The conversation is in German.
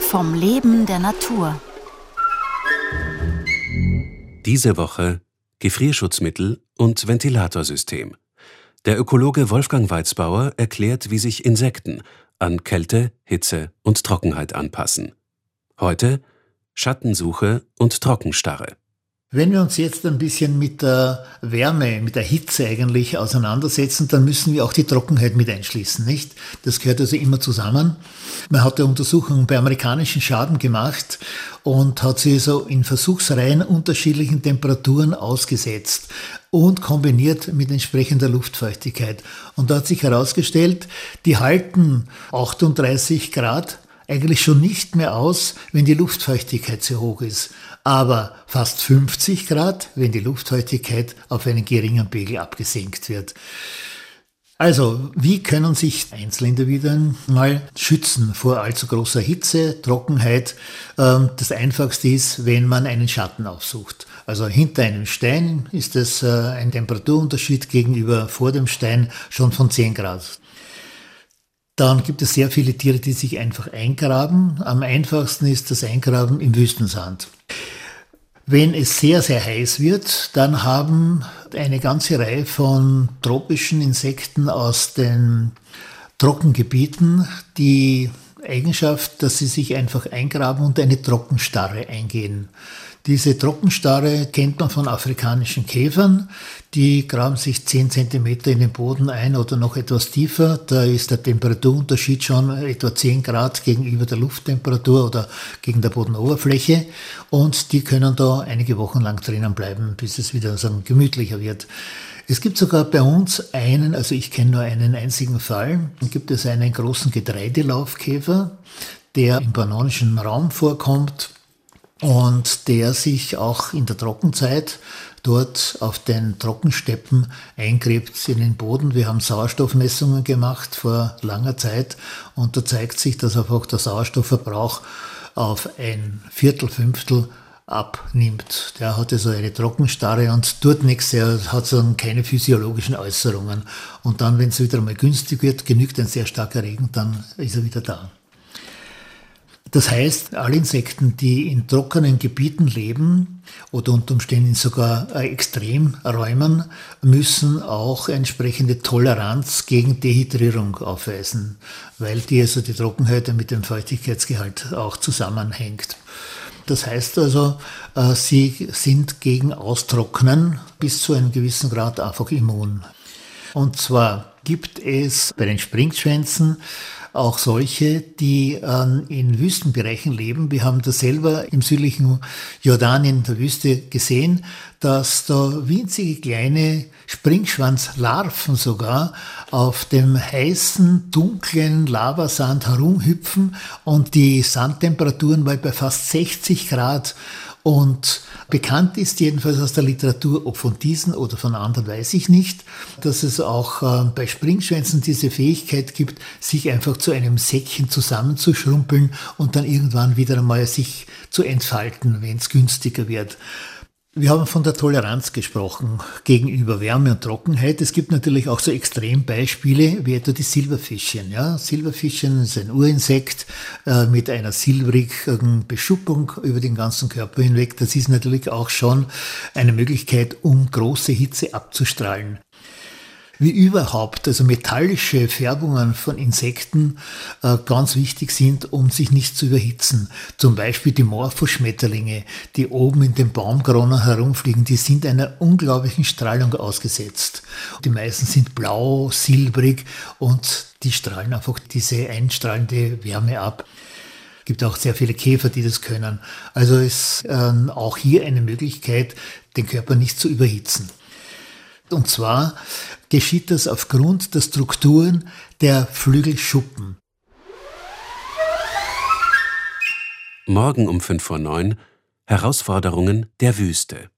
Vom Leben der Natur. Diese Woche Gefrierschutzmittel und Ventilatorsystem. Der Ökologe Wolfgang Weizbauer erklärt, wie sich Insekten an Kälte, Hitze und Trockenheit anpassen. Heute Schattensuche und Trockenstarre. Wenn wir uns jetzt ein bisschen mit der Wärme, mit der Hitze eigentlich auseinandersetzen, dann müssen wir auch die Trockenheit mit einschließen, nicht? Das gehört also immer zusammen. Man hat eine Untersuchung bei amerikanischen Schaden gemacht und hat sie so in Versuchsreihen unterschiedlichen Temperaturen ausgesetzt und kombiniert mit entsprechender Luftfeuchtigkeit. Und da hat sich herausgestellt, die halten 38 Grad eigentlich schon nicht mehr aus, wenn die Luftfeuchtigkeit zu hoch ist, aber fast 50 Grad, wenn die Luftfeuchtigkeit auf einen geringen Pegel abgesenkt wird. Also, wie können sich Einzelindividuen mal schützen vor allzu großer Hitze, Trockenheit? Ähm, das Einfachste ist, wenn man einen Schatten aufsucht. Also hinter einem Stein ist es äh, ein Temperaturunterschied gegenüber vor dem Stein schon von 10 Grad. Dann gibt es sehr viele Tiere, die sich einfach eingraben. Am einfachsten ist das Eingraben im Wüstensand. Wenn es sehr, sehr heiß wird, dann haben eine ganze Reihe von tropischen Insekten aus den Trockengebieten die Eigenschaft, dass sie sich einfach eingraben und eine Trockenstarre eingehen. Diese Trockenstarre kennt man von afrikanischen Käfern. Die graben sich 10 cm in den Boden ein oder noch etwas tiefer. Da ist der Temperaturunterschied schon etwa 10 Grad gegenüber der Lufttemperatur oder gegen der Bodenoberfläche. Und die können da einige Wochen lang drinnen bleiben, bis es wieder so gemütlicher wird. Es gibt sogar bei uns einen, also ich kenne nur einen einzigen Fall, gibt es einen großen Getreidelaufkäfer, der im panonischen Raum vorkommt und der sich auch in der Trockenzeit dort auf den Trockensteppen eingräbt in den Boden. Wir haben Sauerstoffmessungen gemacht vor langer Zeit und da zeigt sich, dass einfach der Sauerstoffverbrauch auf ein Viertel, Fünftel abnimmt. Der hatte so eine Trockenstarre und tut nichts, er hat so keine physiologischen Äußerungen. Und dann, wenn es wieder mal günstig wird, genügt ein sehr starker Regen, dann ist er wieder da. Das heißt, alle Insekten, die in trockenen Gebieten leben oder unter Umständen sogar äh, Extremräumen, müssen auch entsprechende Toleranz gegen Dehydrierung aufweisen, weil die also die Trockenheit mit dem Feuchtigkeitsgehalt auch zusammenhängt. Das heißt also, äh, sie sind gegen Austrocknen bis zu einem gewissen Grad einfach immun. Und zwar gibt es bei den Springschwänzen auch solche, die äh, in Wüstenbereichen leben. Wir haben das selber im südlichen Jordanien der Wüste gesehen, dass da winzige kleine Springschwanzlarven sogar auf dem heißen, dunklen Lavasand herumhüpfen und die Sandtemperaturen bei fast 60 Grad und bekannt ist jedenfalls aus der Literatur, ob von diesen oder von anderen weiß ich nicht, dass es auch äh, bei Springschwänzen diese Fähigkeit gibt, sich einfach zu einem Säckchen zusammenzuschrumpeln und dann irgendwann wieder einmal sich zu entfalten, wenn es günstiger wird. Wir haben von der Toleranz gesprochen gegenüber Wärme und Trockenheit. Es gibt natürlich auch so Extrembeispiele wie etwa die Silberfischchen. Ja, Silberfischchen ist ein Urinsekt äh, mit einer silbrigen Beschuppung über den ganzen Körper hinweg. Das ist natürlich auch schon eine Möglichkeit, um große Hitze abzustrahlen wie überhaupt, also metallische Färbungen von Insekten äh, ganz wichtig sind, um sich nicht zu überhitzen. Zum Beispiel die Morphoschmetterlinge, die oben in den Baumkronen herumfliegen, die sind einer unglaublichen Strahlung ausgesetzt. Die meisten sind blau, silbrig und die strahlen einfach diese einstrahlende Wärme ab gibt auch sehr viele Käfer, die das können. Also ist ähm, auch hier eine Möglichkeit, den Körper nicht zu überhitzen. Und zwar geschieht das aufgrund der Strukturen der Flügelschuppen. Morgen um 5 vor 9 Herausforderungen der Wüste.